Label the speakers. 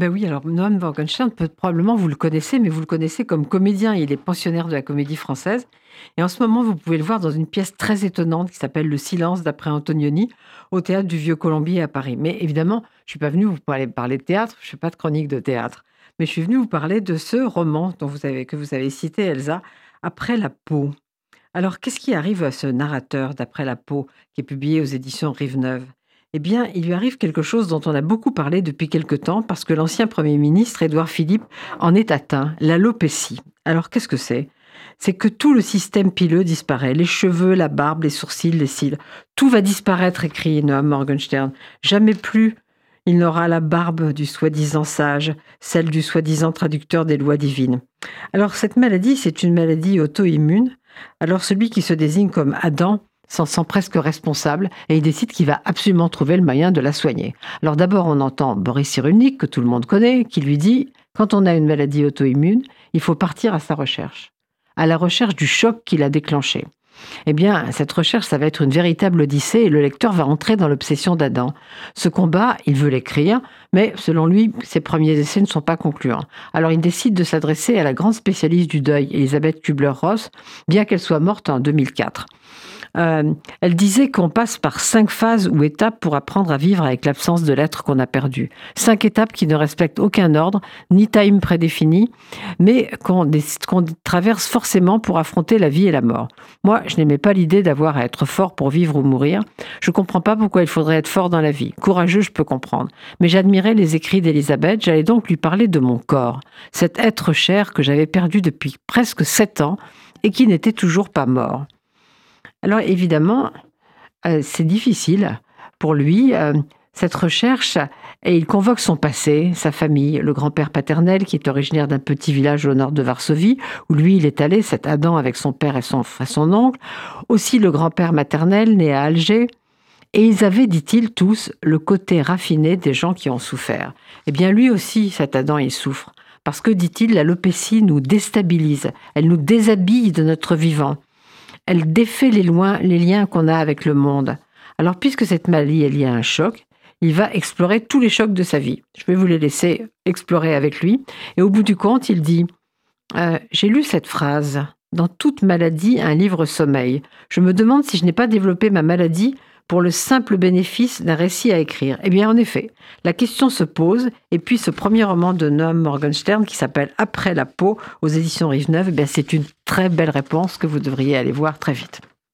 Speaker 1: Ben oui, alors Noam Morgenstern, probablement vous le connaissez, mais vous le connaissez comme comédien. Il est pensionnaire de la comédie française. Et en ce moment, vous pouvez le voir dans une pièce très étonnante qui s'appelle Le silence d'après Antonioni au théâtre du Vieux Colombier à Paris. Mais évidemment, je ne suis pas venu vous parler, parler de théâtre, je ne fais pas de chronique de théâtre. Mais je suis venu vous parler de ce roman dont vous avez, que vous avez cité, Elsa, Après la peau. Alors, qu'est-ce qui arrive à ce narrateur d'Après la peau, qui est publié aux éditions Rive-Neuve? Eh bien, il lui arrive quelque chose dont on a beaucoup parlé depuis quelque temps, parce que l'ancien Premier ministre, Édouard Philippe, en est atteint, l'alopécie. Alors, qu'est-ce que c'est? C'est que tout le système pileux disparaît. Les cheveux, la barbe, les sourcils, les cils. Tout va disparaître, écrit Noam Morgenstern. Jamais plus il n'aura la barbe du soi-disant sage, celle du soi-disant traducteur des lois divines. Alors cette maladie, c'est une maladie auto-immune. Alors celui qui se désigne comme Adam s'en sent presque responsable et il décide qu'il va absolument trouver le moyen de la soigner. Alors d'abord, on entend Boris Cyrulnik, que tout le monde connaît, qui lui dit, quand on a une maladie auto-immune, il faut partir à sa recherche à la recherche du choc qui l'a déclenché. Eh bien, cette recherche, ça va être une véritable odyssée et le lecteur va entrer dans l'obsession d'Adam. Ce combat, il veut l'écrire, mais selon lui, ses premiers essais ne sont pas concluants. Alors il décide de s'adresser à la grande spécialiste du deuil, Elisabeth Kubler-Ross, bien qu'elle soit morte en 2004. Euh, elle disait qu'on passe par cinq phases ou étapes pour apprendre à vivre avec l'absence de l'être qu'on a perdu. Cinq étapes qui ne respectent aucun ordre, ni time prédéfini, mais qu'on traverse forcément pour affronter la vie et la mort. Je n'aimais pas l'idée d'avoir à être fort pour vivre ou mourir. Je ne comprends pas pourquoi il faudrait être fort dans la vie. Courageux, je peux comprendre. Mais j'admirais les écrits d'Elisabeth, j'allais donc lui parler de mon corps, cet être cher que j'avais perdu depuis presque sept ans et qui n'était toujours pas mort. Alors évidemment, euh, c'est difficile pour lui, euh, cette recherche, et il convoque son passé, sa famille, le grand-père paternel qui est originaire d'un petit village au nord de Varsovie, où lui il est allé, cet Adam avec son père et son, oncle, aussi le grand-père maternel né à Alger, et ils avaient, dit-il, tous le côté raffiné des gens qui ont souffert. Eh bien lui aussi, cet Adam, il souffre. Parce que, dit-il, l'alopécie nous déstabilise, elle nous déshabille de notre vivant elle défait les, les liens qu'on a avec le monde. Alors, puisque cette maladie est liée à un choc, il va explorer tous les chocs de sa vie. Je vais vous les laisser explorer avec lui. Et au bout du compte, il dit euh, J'ai lu cette phrase. Dans toute maladie, un livre sommeil. Je me demande si je n'ai pas développé ma maladie pour le simple bénéfice d'un récit à écrire Eh bien, en effet, la question se pose, et puis ce premier roman de Noam Morgenstern qui s'appelle Après la peau aux éditions Rive-Neuve, eh c'est une très belle réponse que vous devriez aller voir très vite.